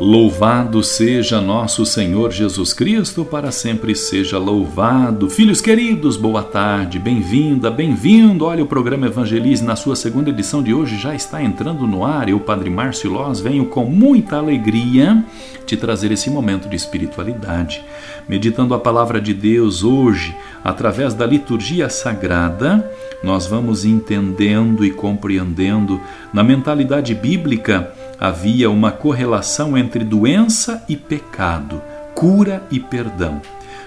Louvado seja nosso Senhor Jesus Cristo, para sempre seja louvado. Filhos queridos, boa tarde, bem-vinda, bem-vindo. Olha, o programa Evangelize, na sua segunda edição de hoje, já está entrando no ar. Eu, Padre Márcio Loz, venho com muita alegria te trazer esse momento de espiritualidade. Meditando a palavra de Deus hoje, através da liturgia sagrada, nós vamos entendendo e compreendendo na mentalidade bíblica havia uma correlação entre doença e pecado, cura e perdão.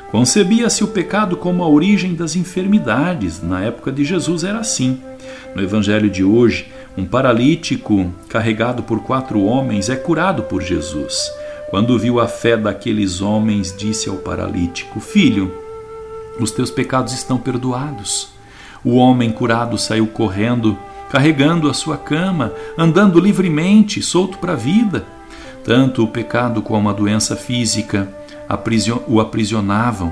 Concebia-se o pecado como a origem das enfermidades. Na época de Jesus era assim. No evangelho de hoje, um paralítico carregado por quatro homens é curado por Jesus. Quando viu a fé daqueles homens, disse ao paralítico: Filho, os teus pecados estão perdoados. O homem curado saiu correndo carregando a sua cama, andando livremente, solto para a vida. Tanto o pecado como a doença física o aprisionavam.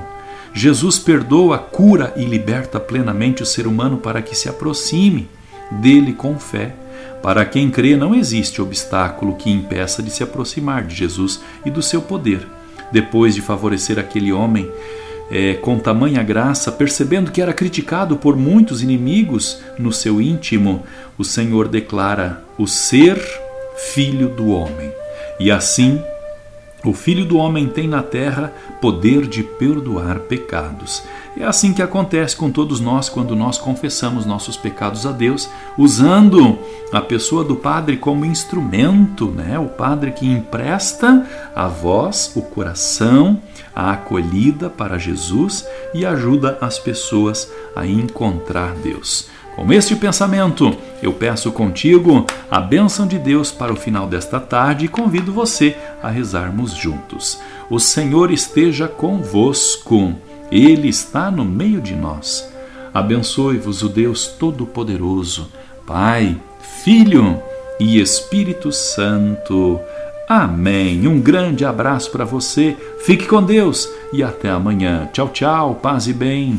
Jesus perdoa, cura e liberta plenamente o ser humano para que se aproxime dele com fé. Para quem crê, não existe obstáculo que impeça de se aproximar de Jesus e do seu poder. Depois de favorecer aquele homem é, com tamanha graça, percebendo que era criticado por muitos inimigos no seu íntimo, o Senhor declara o ser filho do homem. E assim, o Filho do Homem tem na terra poder de perdoar pecados. É assim que acontece com todos nós quando nós confessamos nossos pecados a Deus, usando a pessoa do Padre como instrumento, né? O Padre que empresta a voz, o coração, a acolhida para Jesus e ajuda as pessoas a encontrar Deus. Com este pensamento, eu peço contigo a bênção de Deus para o final desta tarde e convido você a rezarmos juntos. O Senhor esteja convosco, Ele está no meio de nós. Abençoe-vos o Deus Todo-Poderoso, Pai, Filho e Espírito Santo. Amém. Um grande abraço para você, fique com Deus e até amanhã. Tchau, tchau, paz e bem.